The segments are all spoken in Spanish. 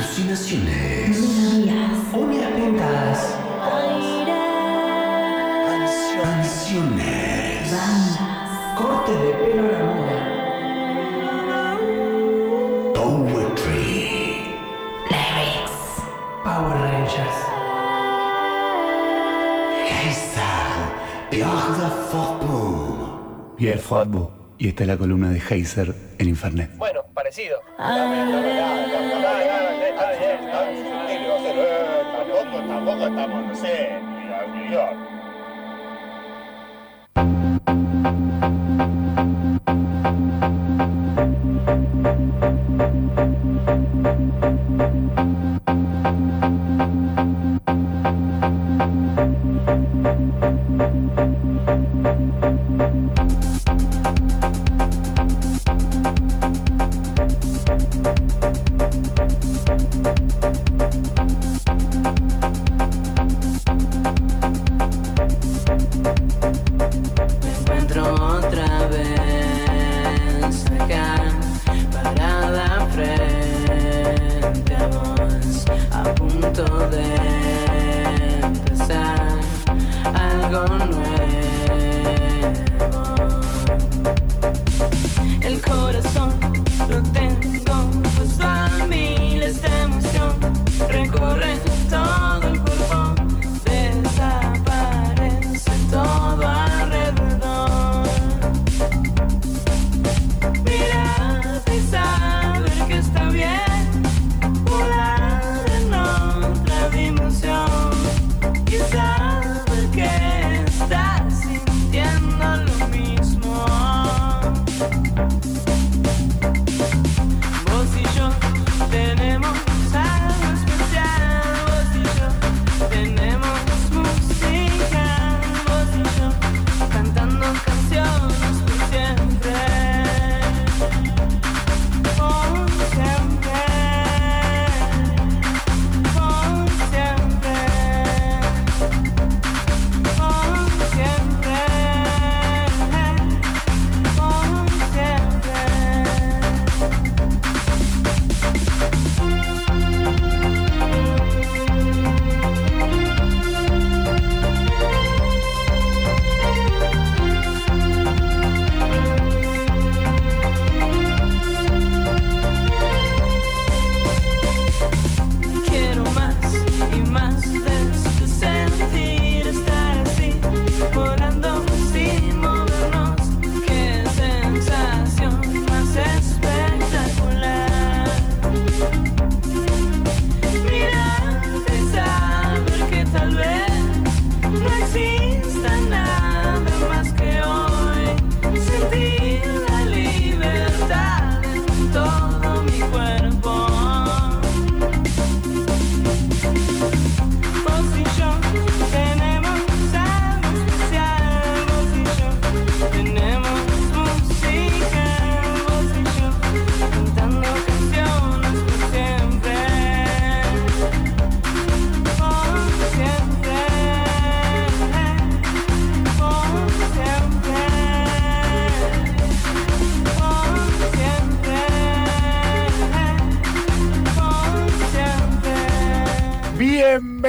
Alucinaciones. Melodías. Uñas pintadas. Aire. Canciones. Bandas. Corte de pelo a la moda. Poetry. Lyrics. Power Rangers. Heiser. Pierre Fortboom. Pierre Froidbo. Y esta es la columna de Heiser en Infernet. Bueno, parecido. Tampoco, estamos, no sé, New York.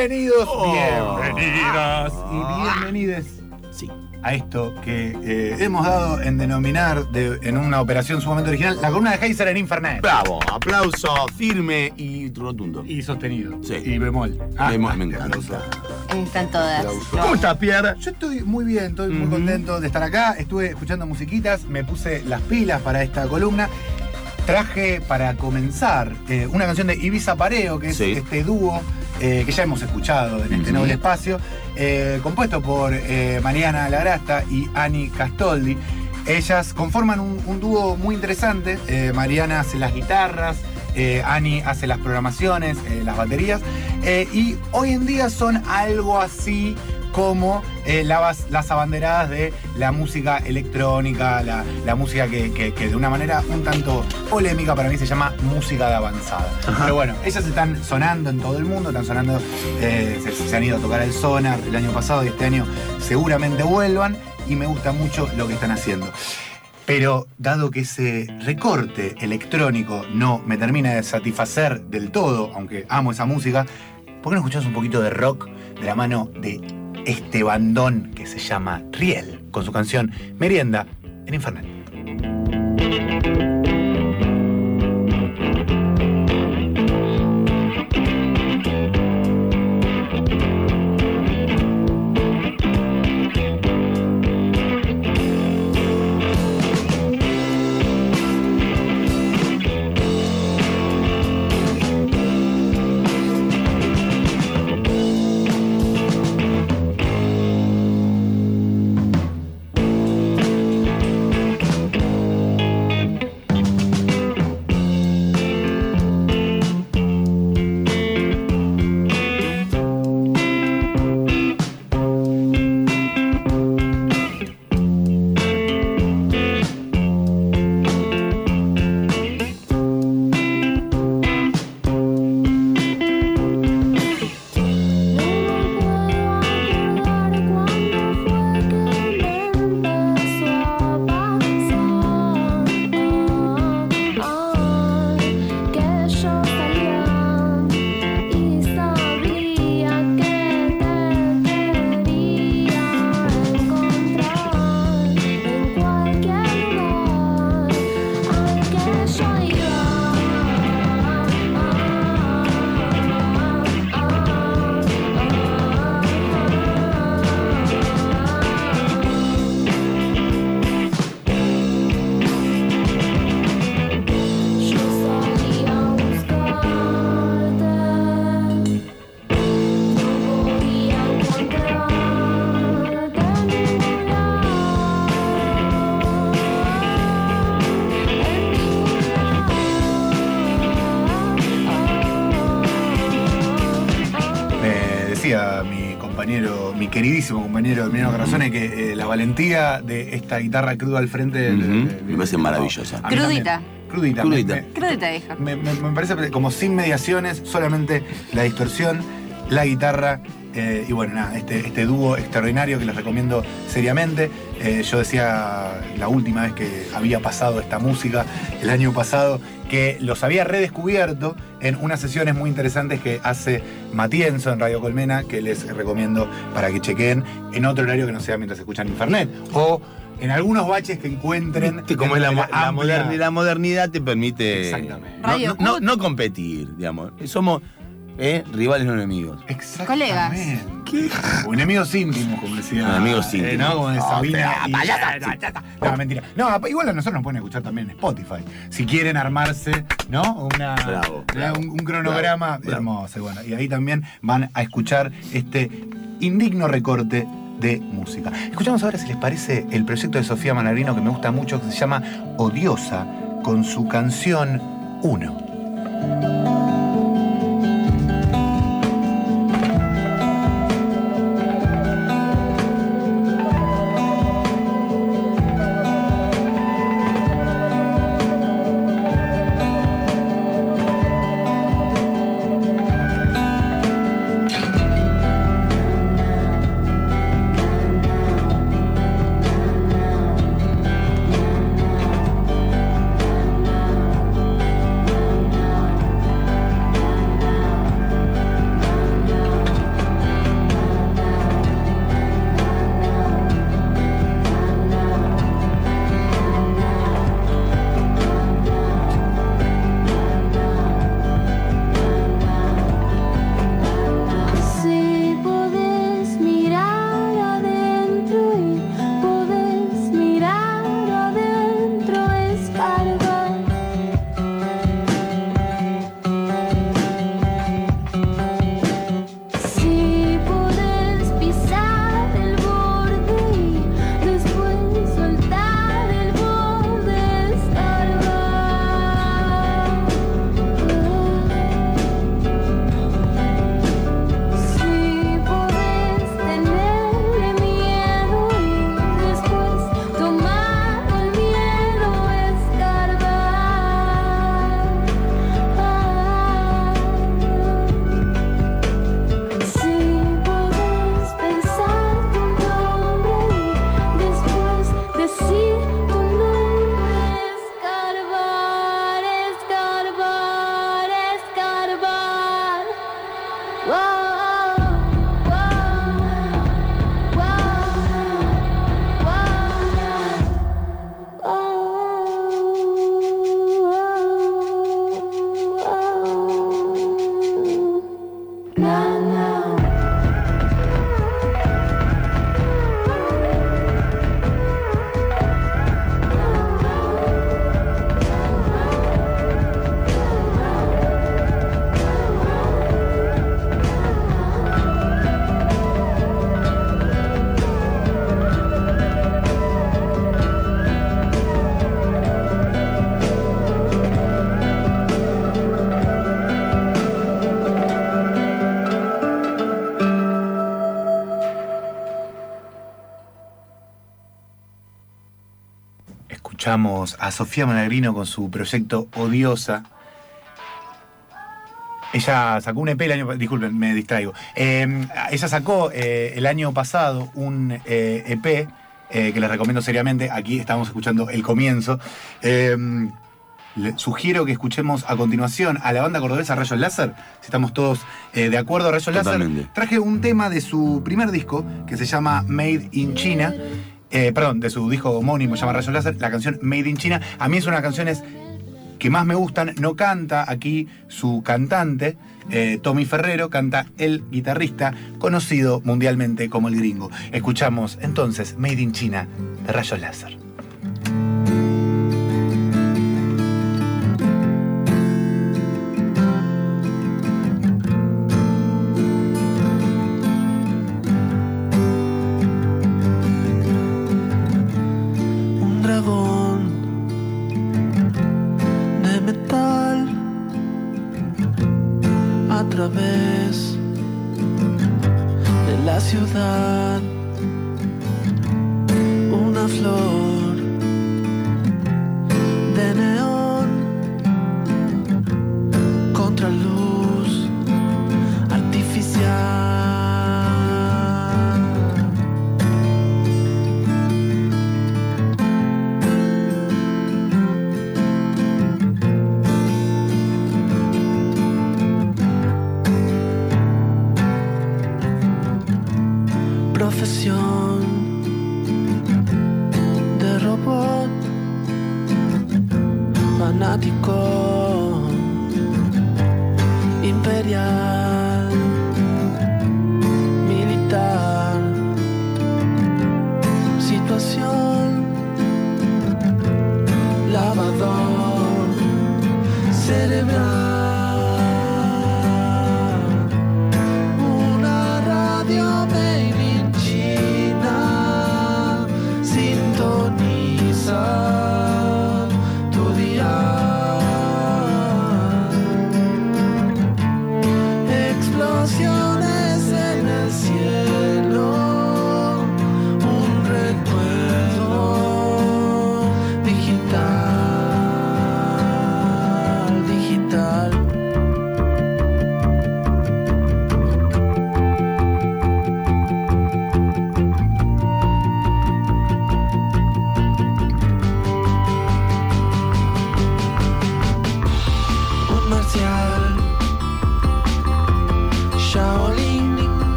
Bienvenidos, Oh. bienvenidas y bienvenides a esto que eh, hemos dado en denominar de- en una operación sumamente original la columna de Heiser en Infernet. Bravo, aplauso firme y rotundo. Y sostenido. Sí. Y bemol. Ah, Vemos, ah, me encanta. Están todas. ¿Cómo estás, Pierre? Yo estoy muy bien, estoy muy contento de estar acá. Estuve escuchando musiquitas, me puse las pilas para esta columna. Traje para comenzar eh, una canción de Ibiza Pareo, que es Sí. este dúo eh, que ya hemos escuchado en este Ujú. noble espacio, eh, compuesto por eh, Mariana Lagrasta y Ani Castoldi. Ellas conforman un, un dúo muy interesante. Mariana hace las guitarras, Ani hace las programaciones, las baterías. y hoy en día son algo así como eh, las, las abanderadas de la música electrónica, la, la música que, que- que de una manera un tanto polémica para mí se llama música de avanzada. Pero bueno, ellas están sonando en todo el mundo, están sonando, eh, se, se han ido a tocar el sonar el año pasado y este año seguramente vuelvan y me gusta mucho lo que están haciendo. Pero dado que ese recorte electrónico no me termina de satisfacer del todo, aunque amo esa música, ¿por qué no escuchás un poquito de rock de la mano de este bandón que se llama Riel, con su canción Merienda en Infernal? Decía mi compañero, mi queridísimo compañero Emiliano Carrazone, que eh, la valentía de esta guitarra cruda al frente del- Ujú, del- me parece maravillosa. A mí Crudita. también. Crudita. Crudita. Me, me- Crudita, hija. me- me- me parece como sin mediaciones, solamente la distorsión, la guitarra. eh, y bueno, nada, este, este dúo extraordinario que les recomiendo seriamente. Eh, yo decía la última vez que había pasado esta música, el año pasado, que los había redescubierto en unas sesiones muy interesantes que hace Matienzo en Radio Colmena, que les recomiendo para que chequen en otro horario que no sea mientras escuchan Infernet. O en algunos baches que encuentren. Viste cómo es la, moderni- modernidad te permite Exactamente. no, Radio no- no- Cut. no competir, digamos. Somos eh, rivales, no enemigos. Exactamente. O enemigos íntimos, como decía. Enemigos eh, íntimos. ¿no? Como de Sabina. te- y- payasa. No, mentira. No, igual a nosotros nos pueden escuchar también en Spotify. Si quieren armarse, ¿no? Una, Bravo, una- bravo, un, un cronograma bravo, hermoso. y Bueno, y ahí también van a escuchar este indigno recorte de música. Escuchamos ahora, si les parece, el proyecto de Sofía Manarino que me gusta mucho, que se llama Odiosa, con su canción. Uno escuchamos a Sofía Managrino con su proyecto Odiosa. Ella sacó un EP el año disculpen, me distraigo. Eh, ella sacó eh, el año pasado un eh, EP eh, que les recomiendo seriamente. Aquí estamos escuchando el comienzo. Le sugiero que escuchemos a continuación a la banda cordobesa Rayos Láser. Si estamos todos eh, de acuerdo, Rayos Láser. Traje un tema de su primer disco que se llama Made in China. Eh, perdón, de su disco homónimo, llama Rayos Láser, la canción Made in China. A mí es una de las canciones que más me gustan. No canta aquí su cantante, eh, Tommy Ferrero, canta el guitarrista, conocido mundialmente como el gringo. Escuchamos entonces Made in China de Rayos Láser.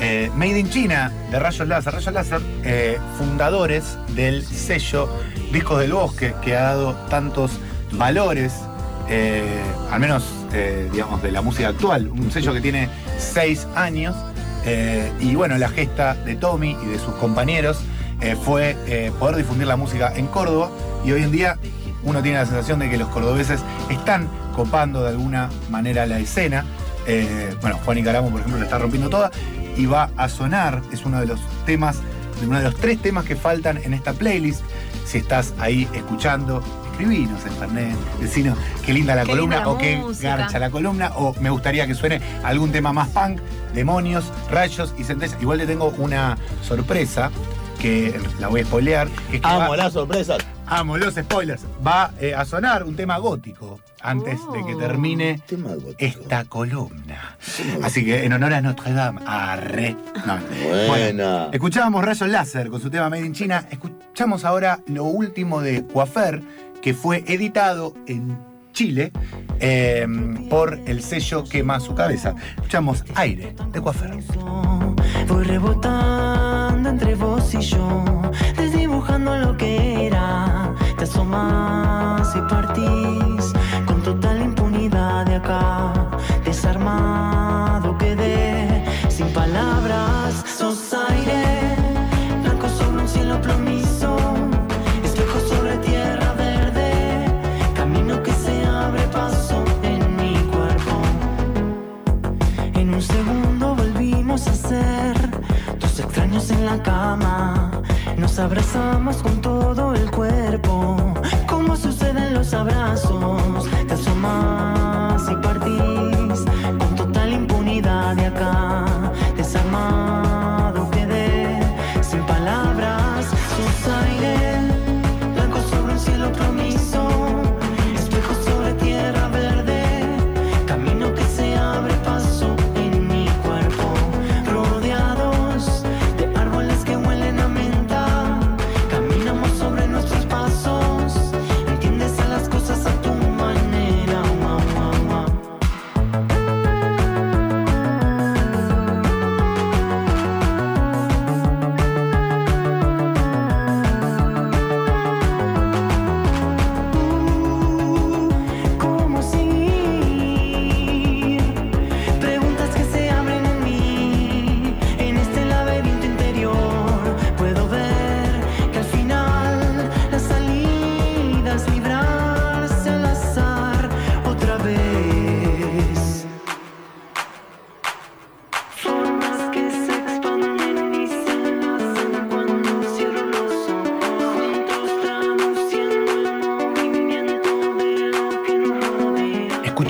Eh, Made in China de Rayos Láser. Rayos Láser, eh, fundadores del sello Discos del Bosque, que ha dado tantos valores, eh, al menos, digamos, de la música actual. Un sello que tiene seis años. y bueno, la gesta de Tommy y de sus compañeros fue poder difundir la música en Córdoba. Y hoy en día uno tiene la sensación de que los cordobeses están copando de alguna manera la escena. Eh, bueno, Juan Icaramo, por ejemplo, la está rompiendo toda y va a sonar. Es uno de los temas, de uno de los tres temas que faltan en esta playlist. Si estás ahí escuchando, escribinos en internet, decinos qué linda la Qué columna linda la o qué música. garcha la columna, o me gustaría que suene algún tema más punk, demonios, rayos y sentencias. Igual le tengo una sorpresa que la voy a spoilear. que es que va- Amo las sorpresas. Amo los spoilers. Va eh, a sonar un tema gótico antes de que Oh. termine esta columna. Así que en honor a Notre Dame, arre. No. Buena. escuchábamos Rayos Láser con su tema Made in China. Escuchamos ahora lo último de Coafer, que fue editado en Chile eh, por el sello Quema su cabeza. Escuchamos Aire de Coafer. Voy rebotando entre vos y yo, Te asomas y partís con total impunidad de acá. Desarmado quedé, sin palabras, sos aire. Blanco sobre un cielo plomizo, espejo sobre tierra verde. Camino que se abre paso en mi cuerpo. En un segundo volvimos a ser dos extraños en la cama. Nos abrazamos con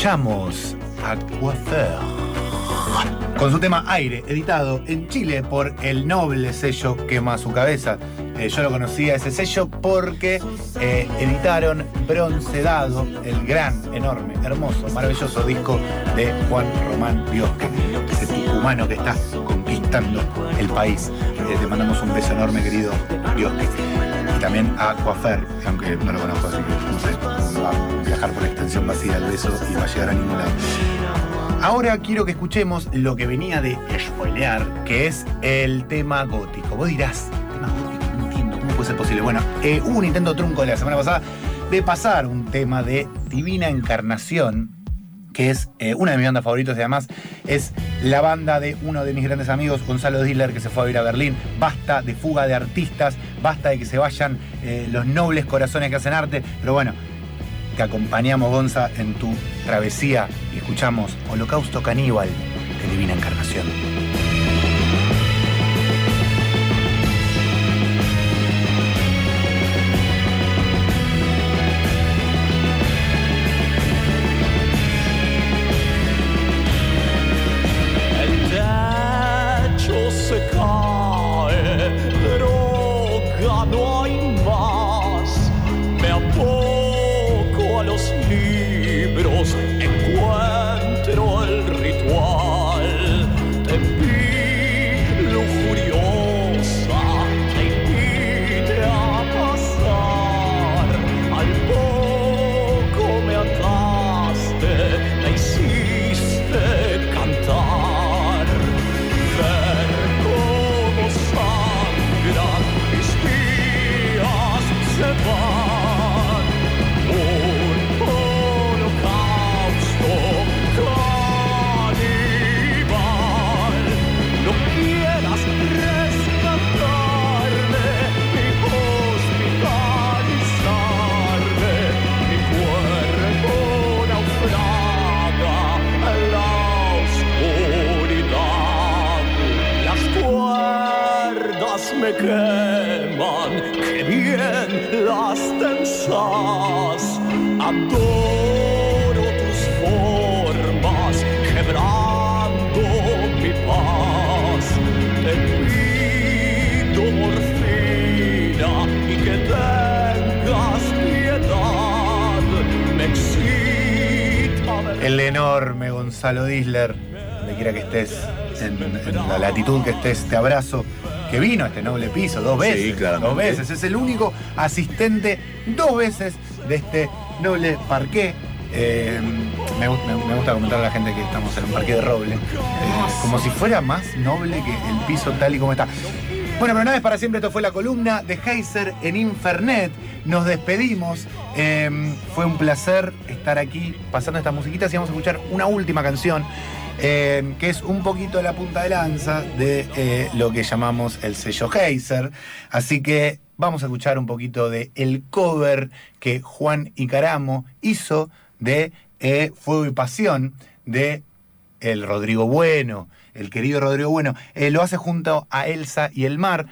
Escuchamos con su tema Aire, editado en Chile por el noble sello Quema su cabeza. Eh, yo lo conocía ese sello porque eh, editaron Bronce Dado, el gran, enorme, hermoso, maravilloso disco de Juan Román Biosque, ese tucumano que está conquistando el país. Eh, te mandamos un beso enorme, querido Biosque. También a Coafer, aunque no lo conozco, así que no sé, va a viajar por extensión vacía el beso y va a llegar a ningún lado. Ahora quiero que escuchemos lo que venía de spoilear, que es el tema gótico. Vos dirás, tema gótico, no entiendo, ¿cómo puede ser posible? Bueno, eh, hubo un intento trunco la semana pasada de pasar un tema de Divina Encarnación, que es eh, una de mis bandas favoritas y además es la banda de uno de mis grandes amigos, Gonzalo Diller, que se fue a vivir a Berlín. Basta de fuga de artistas, basta de que se vayan eh, los nobles corazones que hacen arte, pero bueno, te acompañamos, Gonza, en tu travesía y escuchamos Holocausto Caníbal de Divina Encarnación. Los libros, Gonzalo Disler, donde quiera que estés, en, en la latitud que estés, te abrazo. Que vino a este noble piso dos veces. Sí, claramente. Dos veces. Es el único asistente dos veces de este noble parqué. Eh, me- me gusta comentar a la gente que estamos en un parque de roble. eh, como si fuera más noble que el piso tal y como está. Bueno, pero no es para siempre, esto fue la columna de Heiser en Infernet. Nos despedimos. Eh, fue un placer estar aquí pasando estas musiquitas y vamos a escuchar una última canción. eh, que es un poquito la punta de lanza de eh, lo que llamamos el sello Heiser. Así que vamos a escuchar un poquito de el cover que Juan Icaramo hizo de eh, Fuego y Pasión de el Rodrigo Bueno, el querido Rodrigo Bueno. Eh, lo hace junto a Elsa y el mar.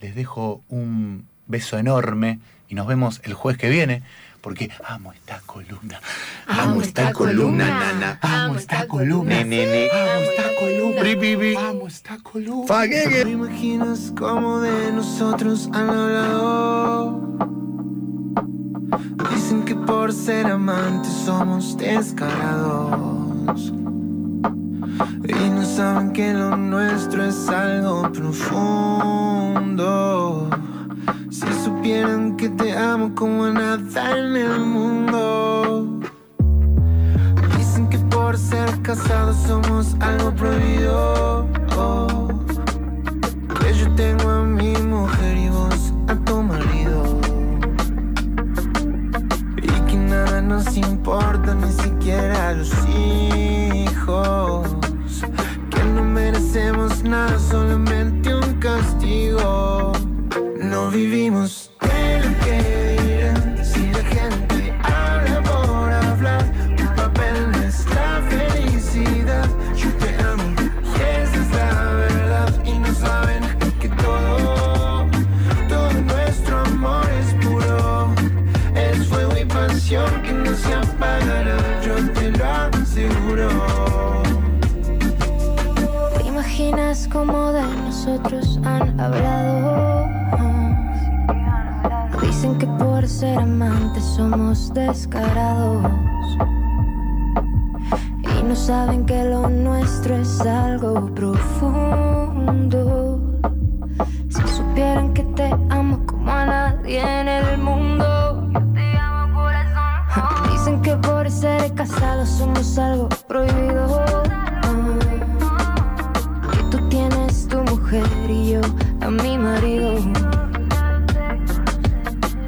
Les dejo un beso enorme y nos vemos el jueves que viene. Porque amo esta columna. Amo esta columna, nana. Amo esta columna. Nene. Amo esta columna. Amo esta columna. Faguegue. ¿Te imaginas cómo de nosotros han hablado? Dicen que por ser amantes somos descarados. Y no saben que lo nuestro es algo profundo. Si supieran que te amo como nada en el mundo. Dicen que por ser casados somos algo prohibido. Que yo tengo a mi mujer y vos a tu marido. Y que nada nos importa, ni siquiera los hijos. Que no merecemos nada, supieran que te amo como a nadie en el mundo. Dicen que por ser casados somos algo prohibido. Que tú tienes tu mujer y yo a mi marido.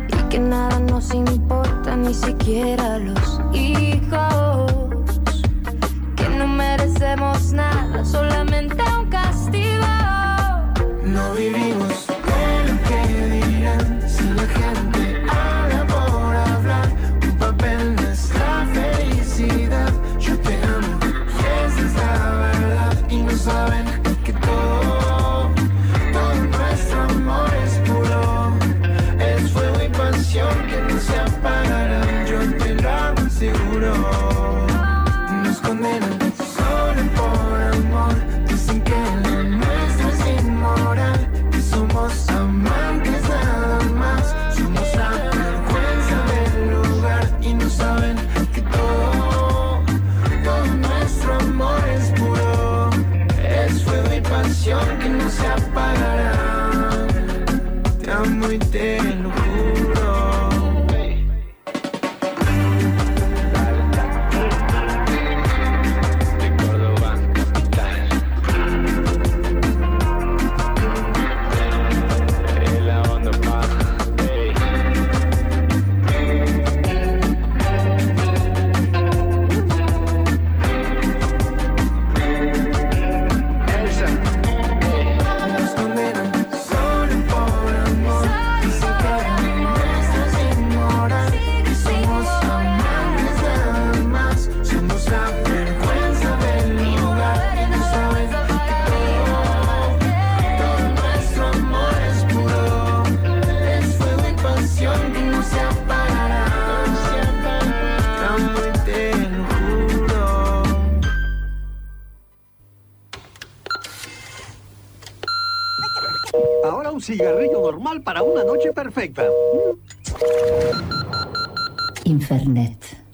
Y que nada nos importa, ni siquiera los perfecta. Infernet.